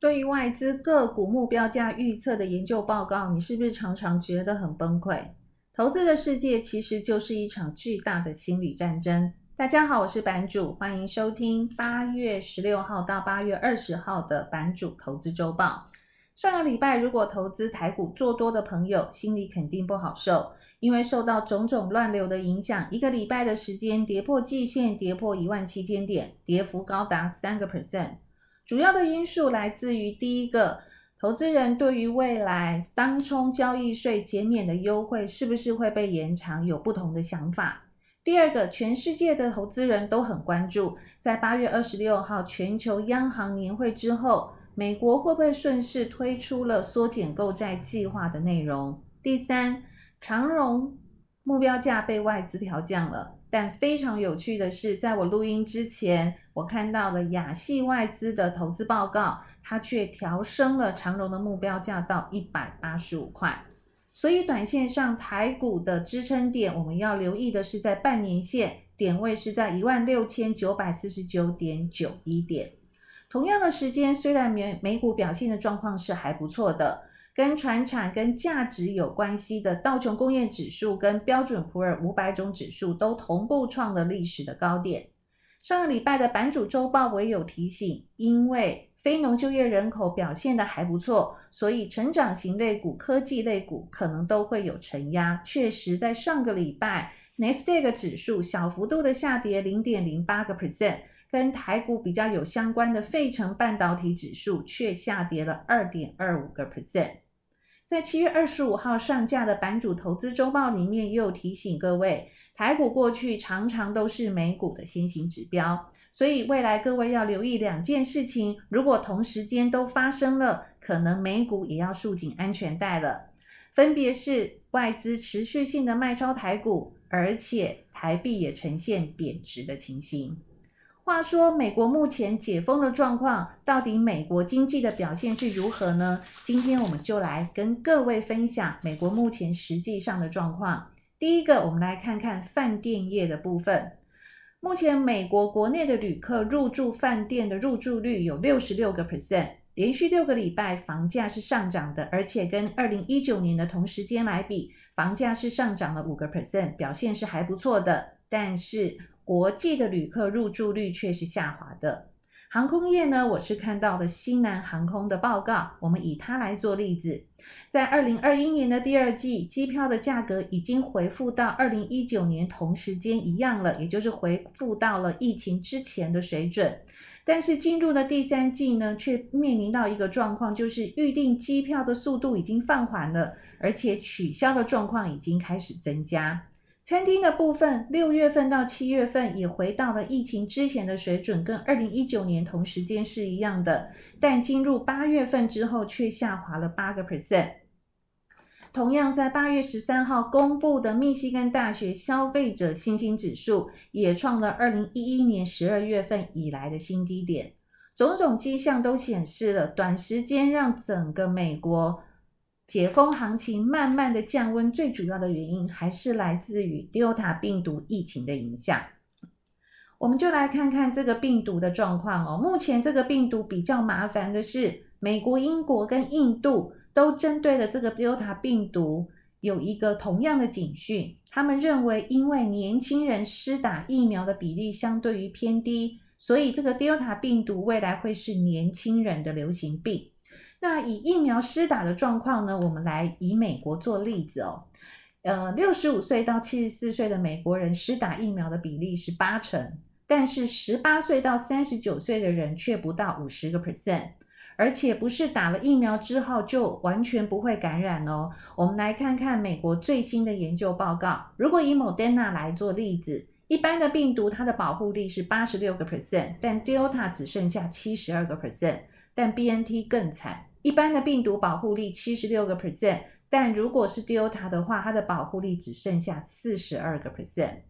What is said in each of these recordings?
对于外资个股目标价预测的研究报告，你是不是常常觉得很崩溃？投资的世界其实就是一场巨大的心理战争。大家好，我是版主，欢迎收听八月十六号到八月二十号的版主投资周报。上个礼拜，如果投资台股做多的朋友，心里肯定不好受，因为受到种种乱流的影响，一个礼拜的时间跌破季线，跌破一万七千点，跌幅高达三个 percent。主要的因素来自于第一个，投资人对于未来当冲交易税减免的优惠是不是会被延长有不同的想法。第二个，全世界的投资人都很关注，在八月二十六号全球央行年会之后，美国会不会顺势推出了缩减购债计划的内容。第三，长荣目标价被外资调降了。但非常有趣的是，在我录音之前，我看到了亚系外资的投资报告，它却调升了长荣的目标价到一百八十五块。所以，短线上台股的支撑点，我们要留意的是在半年线点位是在一万六千九百四十九点九一点。同样的时间，虽然美美股表现的状况是还不错的。跟传产、跟价值有关系的道琼工业指数跟标准普尔五百种指数都同步创了历史的高点。上个礼拜的版主周报我也有提醒，因为非农就业人口表现得还不错，所以成长型类股、科技类股可能都会有承压。确实，在上个礼拜，纳斯达克指数小幅度的下跌零点零八个 percent。跟台股比较有相关的费城半导体指数却下跌了二点二五个 percent。在七月二十五号上架的版主投资周报里面，又提醒各位，台股过去常常都是美股的先行指标，所以未来各位要留意两件事情，如果同时间都发生了，可能美股也要束紧安全带了。分别是外资持续性的卖超台股，而且台币也呈现贬值的情形。话说，美国目前解封的状况，到底美国经济的表现是如何呢？今天我们就来跟各位分享美国目前实际上的状况。第一个，我们来看看饭店业的部分。目前美国国内的旅客入住饭店的入住率有六十六个 percent，连续六个礼拜房价是上涨的，而且跟二零一九年的同时间来比，房价是上涨了五个 percent，表现是还不错的。但是国际的旅客入住率却是下滑的。航空业呢，我是看到了西南航空的报告，我们以它来做例子，在二零二一年的第二季，机票的价格已经恢复到二零一九年同时间一样了，也就是恢复到了疫情之前的水准。但是进入了第三季呢，却面临到一个状况，就是预订机票的速度已经放缓了，而且取消的状况已经开始增加。餐厅的部分，六月份到七月份也回到了疫情之前的水准，跟二零一九年同时间是一样的。但进入八月份之后，却下滑了八个 percent。同样，在八月十三号公布的密西根大学消费者信心指数，也创了二零一一年十二月份以来的新低点。种种迹象都显示了，短时间让整个美国。解封行情慢慢的降温，最主要的原因还是来自于 Delta 病毒疫情的影响。我们就来看看这个病毒的状况哦。目前这个病毒比较麻烦的是，美国、英国跟印度都针对了这个 Delta 病毒有一个同样的警讯。他们认为，因为年轻人施打疫苗的比例相对于偏低，所以这个 Delta 病毒未来会是年轻人的流行病。那以疫苗施打的状况呢，我们来以美国做例子哦。呃，六十五岁到七十四岁的美国人施打疫苗的比例是八成，但是十八岁到三十九岁的人却不到五十个 percent，而且不是打了疫苗之后就完全不会感染哦。我们来看看美国最新的研究报告。如果以 Moderna 来做例子，一般的病毒它的保护力是八十六个 percent，但 Delta 只剩下七十二个 percent，但 BNT 更惨。一般的病毒保护力七十六个 percent，但如果是 Delta 的话，它的保护力只剩下四十二个 percent。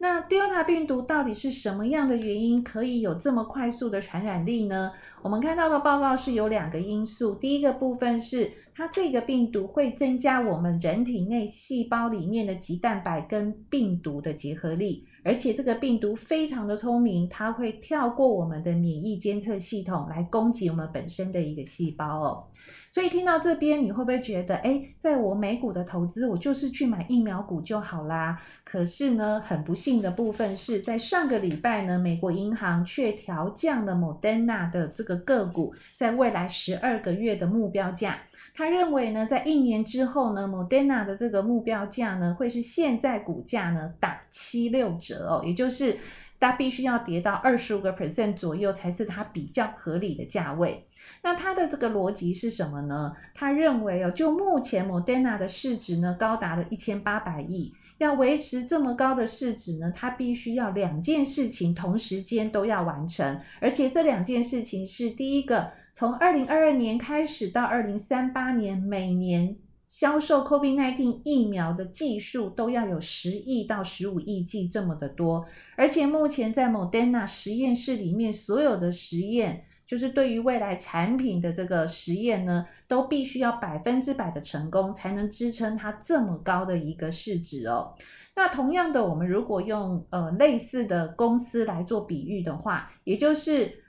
那 Delta 病毒到底是什么样的原因可以有这么快速的传染力呢？我们看到的报告是有两个因素，第一个部分是它这个病毒会增加我们人体内细胞里面的棘蛋白跟病毒的结合力。而且这个病毒非常的聪明，它会跳过我们的免疫监测系统来攻击我们本身的一个细胞哦。所以听到这边，你会不会觉得，哎，在我美股的投资，我就是去买疫苗股就好啦？可是呢，很不幸的部分是在上个礼拜呢，美国银行却调降了 Moderna 的这个个股在未来十二个月的目标价。他认为呢，在一年之后呢，Moderna 的这个目标价呢，会是现在股价呢打七六折哦，也就是它必须要跌到二十五个 percent 左右，才是它比较合理的价位。那他的这个逻辑是什么呢？他认为哦，就目前 Moderna 的市值呢，高达了一千八百亿，要维持这么高的市值呢，它必须要两件事情同时间都要完成，而且这两件事情是第一个。从二零二二年开始到二零三八年，每年销售 COVID-19 疫苗的剂数都要有十亿到十五亿剂这么的多，而且目前在 Moderna 实验室里面所有的实验，就是对于未来产品的这个实验呢，都必须要百分之百的成功，才能支撑它这么高的一个市值哦。那同样的，我们如果用呃类似的公司来做比喻的话，也就是。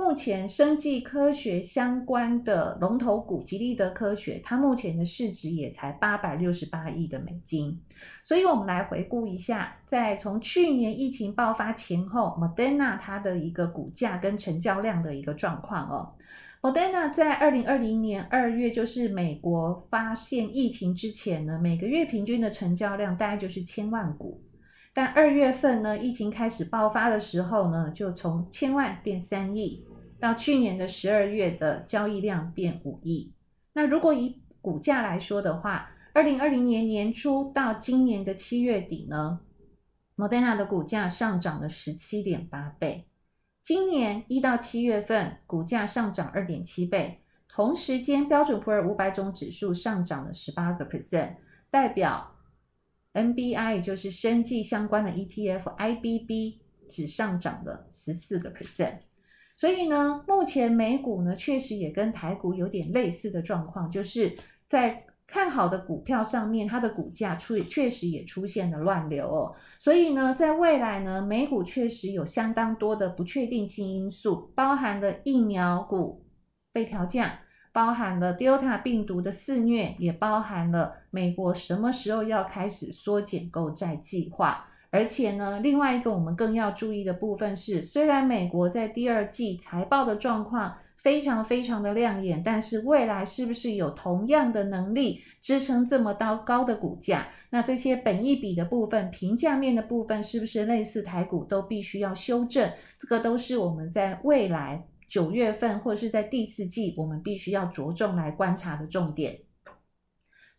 目前生技科学相关的龙头股吉利德科学，它目前的市值也才八百六十八亿的美金。所以，我们来回顾一下，在从去年疫情爆发前后，Moderna 它的一个股价跟成交量的一个状况哦。Moderna 在二零二零年二月，就是美国发现疫情之前呢，每个月平均的成交量大概就是千万股。但二月份呢，疫情开始爆发的时候呢，就从千万变三亿，到去年的十二月的交易量变五亿。那如果以股价来说的话，二零二零年年初到今年的七月底呢，Moderna 的股价上涨了十七点八倍。今年一到七月份，股价上涨二点七倍。同时间，标准普尔五百种指数上涨了十八个 percent，代表。NBI 也就是生技相关的 ETF，IBB 只上涨了十四个 percent，所以呢，目前美股呢确实也跟台股有点类似的状况，就是在看好的股票上面，它的股价出确实也出现了乱流哦，所以呢，在未来呢，美股确实有相当多的不确定性因素，包含了疫苗股被调降。包含了 Delta 病毒的肆虐，也包含了美国什么时候要开始缩减购债计划。而且呢，另外一个我们更要注意的部分是，虽然美国在第二季财报的状况非常非常的亮眼，但是未来是不是有同样的能力支撑这么高高的股价？那这些本益比的部分、评价面的部分，是不是类似台股都必须要修正？这个都是我们在未来。九月份或者是在第四季，我们必须要着重来观察的重点。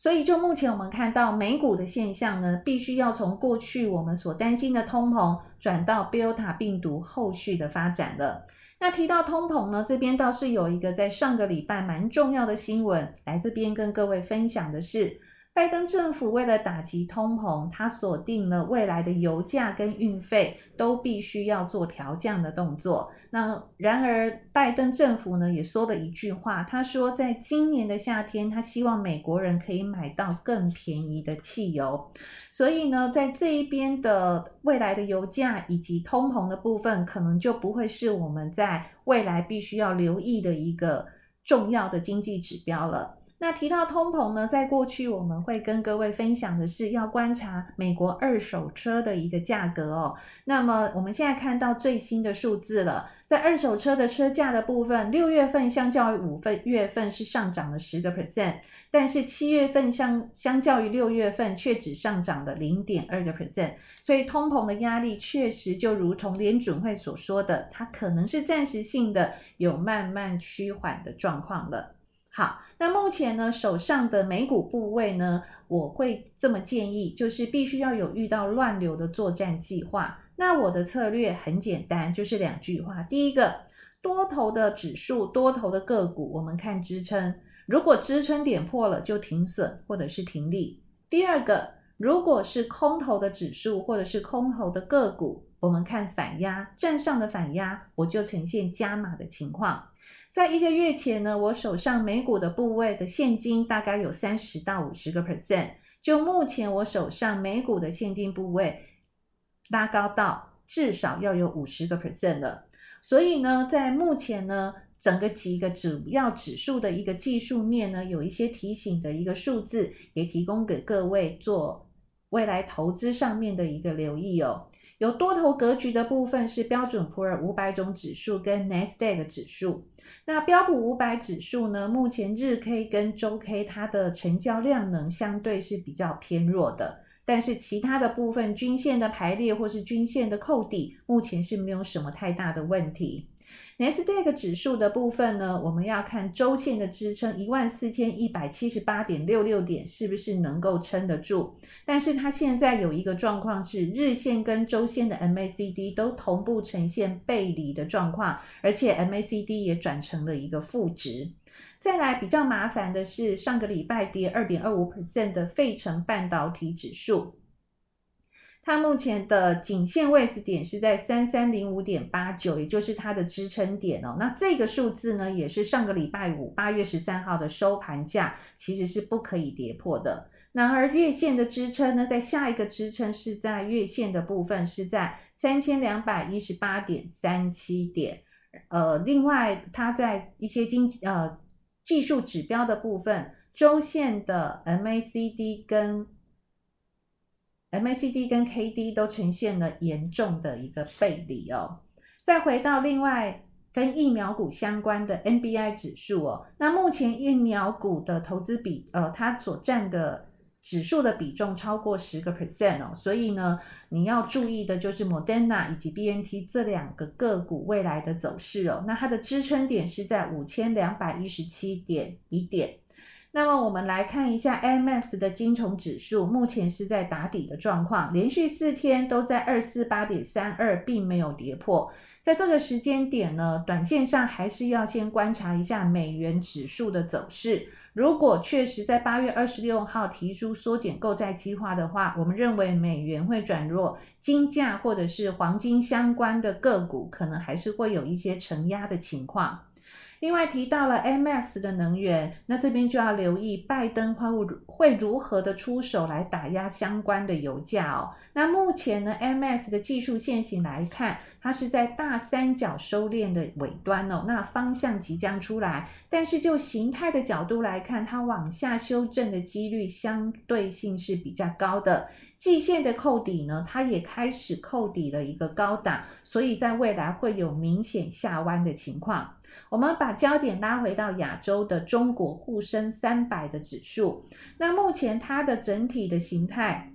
所以，就目前我们看到美股的现象呢，必须要从过去我们所担心的通膨，转到 b e l t a 病毒后续的发展了。那提到通膨呢，这边倒是有一个在上个礼拜蛮重要的新闻，来这边跟各位分享的是。拜登政府为了打击通膨，他锁定了未来的油价跟运费都必须要做调降的动作。那然而，拜登政府呢也说了一句话，他说，在今年的夏天，他希望美国人可以买到更便宜的汽油。所以呢，在这一边的未来的油价以及通膨的部分，可能就不会是我们在未来必须要留意的一个重要的经济指标了。那提到通膨呢，在过去我们会跟各位分享的是要观察美国二手车的一个价格哦。那么我们现在看到最新的数字了，在二手车的车价的部分，六月份相较于五份月份是上涨了十个 percent，但是七月份相相较于六月份却只上涨了零点二个 percent。所以通膨的压力确实就如同联准会所说的，它可能是暂时性的，有慢慢趋缓的状况了。好，那目前呢，手上的美股部位呢，我会这么建议，就是必须要有遇到乱流的作战计划。那我的策略很简单，就是两句话。第一个，多头的指数、多头的个股，我们看支撑，如果支撑点破了，就停损或者是停利。第二个，如果是空头的指数或者是空头的个股，我们看反压，站上的反压，我就呈现加码的情况。在一个月前呢，我手上美股的部位的现金大概有三十到五十个 percent。就目前我手上美股的现金部位拉高到至少要有五十个 percent 了。所以呢，在目前呢，整个几个主要指数的一个技术面呢，有一些提醒的一个数字，也提供给各位做未来投资上面的一个留意哦。有多头格局的部分是标准普尔五百种指数跟 Nasdaq 指数。那标普五百指数呢，目前日 K 跟周 K 它的成交量能相对是比较偏弱的。但是其他的部分均线的排列或是均线的扣底，目前是没有什么太大的问题。纳斯达克指数的部分呢，我们要看周线的支撑一万四千一百七十八点六六点是不是能够撑得住。但是它现在有一个状况是，日线跟周线的 MACD 都同步呈现背离的状况，而且 MACD 也转成了一个负值。再来比较麻烦的是，上个礼拜跌二点二五 percent 的费城半导体指数，它目前的颈线位置点是在三三零五点八九，也就是它的支撑点哦。那这个数字呢，也是上个礼拜五八月十三号的收盘价，其实是不可以跌破的。然而月线的支撑呢，在下一个支撑是在月线的部分是在三千两百一十八点三七点。呃，另外它在一些经呃。技术指标的部分，周线的 MACD 跟 MACD 跟 KD 都呈现了严重的一个背离哦。再回到另外跟疫苗股相关的 NBI 指数哦，那目前疫苗股的投资比呃，它所占的指数的比重超过十个 percent 哦，所以呢，你要注意的就是 Moderna 以及 BNT 这两个个股未来的走势哦。那它的支撑点是在五千两百一十七点一点。那么我们来看一下 AMX 的金虫指数，目前是在打底的状况，连续四天都在二四八点三二，并没有跌破。在这个时间点呢，短线上还是要先观察一下美元指数的走势。如果确实在八月二十六号提出缩减购债计划的话，我们认为美元会转弱，金价或者是黄金相关的个股可能还是会有一些承压的情况。另外提到了 M X 的能源，那这边就要留意拜登会会如何的出手来打压相关的油价哦。那目前呢 M X 的技术线型来看，它是在大三角收敛的尾端哦，那方向即将出来，但是就形态的角度来看，它往下修正的几率相对性是比较高的。季线的扣底呢，它也开始扣底了一个高档，所以在未来会有明显下弯的情况。我们把焦点拉回到亚洲的中国沪深三百的指数，那目前它的整体的形态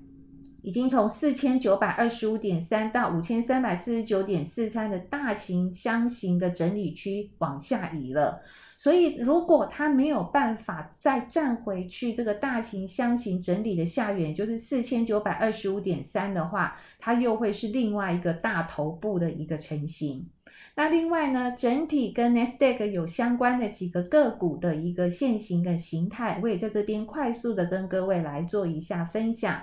已经从四千九百二十五点三到五千三百四十九点四三的大型箱型的整理区往下移了，所以如果它没有办法再站回去这个大型箱型整理的下缘，就是四千九百二十五点三的话，它又会是另外一个大头部的一个成型。那另外呢，整体跟 Nasdaq 有相关的几个个股的一个线型的形态，我也在这边快速的跟各位来做一下分享。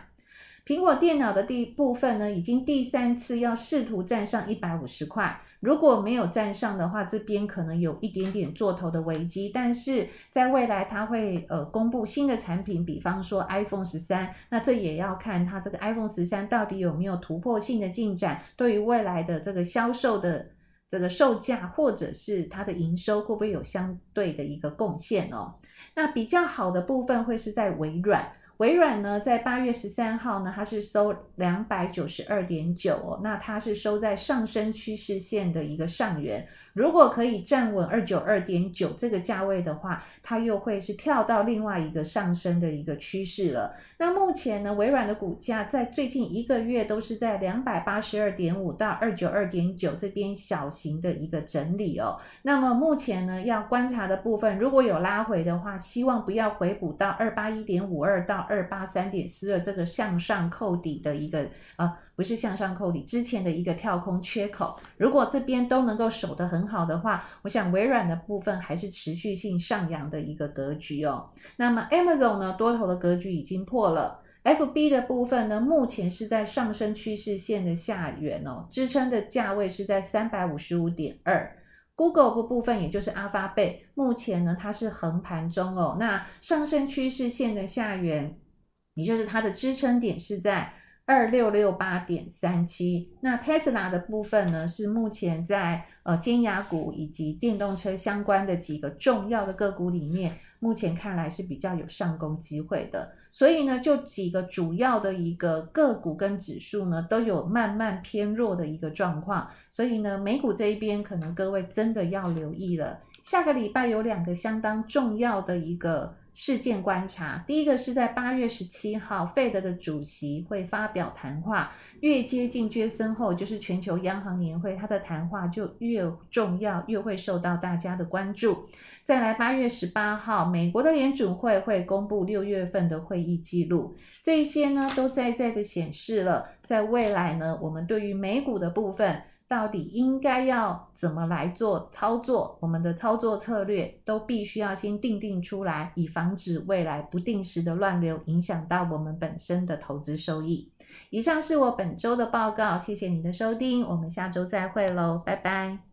苹果电脑的第一部分呢，已经第三次要试图站上一百五十块，如果没有站上的话，这边可能有一点点做头的危机。但是在未来，它会呃公布新的产品，比方说 iPhone 十三，那这也要看它这个 iPhone 十三到底有没有突破性的进展，对于未来的这个销售的。这个售价或者是它的营收会不会有相对的一个贡献哦？那比较好的部分会是在微软。微软呢，在八月十三号呢，它是收两百九十二点九哦，那它是收在上升趋势线的一个上缘。如果可以站稳二九二点九这个价位的话，它又会是跳到另外一个上升的一个趋势了。那目前呢，微软的股价在最近一个月都是在两百八十二点五到二九二点九这边小型的一个整理哦。那么目前呢，要观察的部分，如果有拉回的话，希望不要回补到二八一点五二到二八三点四二这个向上扣底的一个。呃不是向上扣底之前的一个跳空缺口，如果这边都能够守得很好的话，我想微软的部分还是持续性上扬的一个格局哦。那么 Amazon 呢，多头的格局已经破了，FB 的部分呢，目前是在上升趋势线的下缘哦，支撑的价位是在三百五十五点二。Google 的部分也就是阿发贝，目前呢它是横盘中哦，那上升趋势线的下缘，也就是它的支撑点是在。二六六八点三七。那 Tesla 的部分呢，是目前在呃尖牙股以及电动车相关的几个重要的个股里面，目前看来是比较有上攻机会的。所以呢，就几个主要的一个个股跟指数呢，都有慢慢偏弱的一个状况。所以呢，美股这一边可能各位真的要留意了。下个礼拜有两个相当重要的一个。事件观察，第一个是在八月十七号费德的主席会发表谈话，越接近杰森后，就是全球央行年会，他的谈话就越重要，越会受到大家的关注。再来，八月十八号，美国的联准会会公布六月份的会议记录，这些呢，都在在的显示了，在未来呢，我们对于美股的部分。到底应该要怎么来做操作？我们的操作策略都必须要先定定出来，以防止未来不定时的乱流影响到我们本身的投资收益。以上是我本周的报告，谢谢你的收听，我们下周再会喽，拜拜。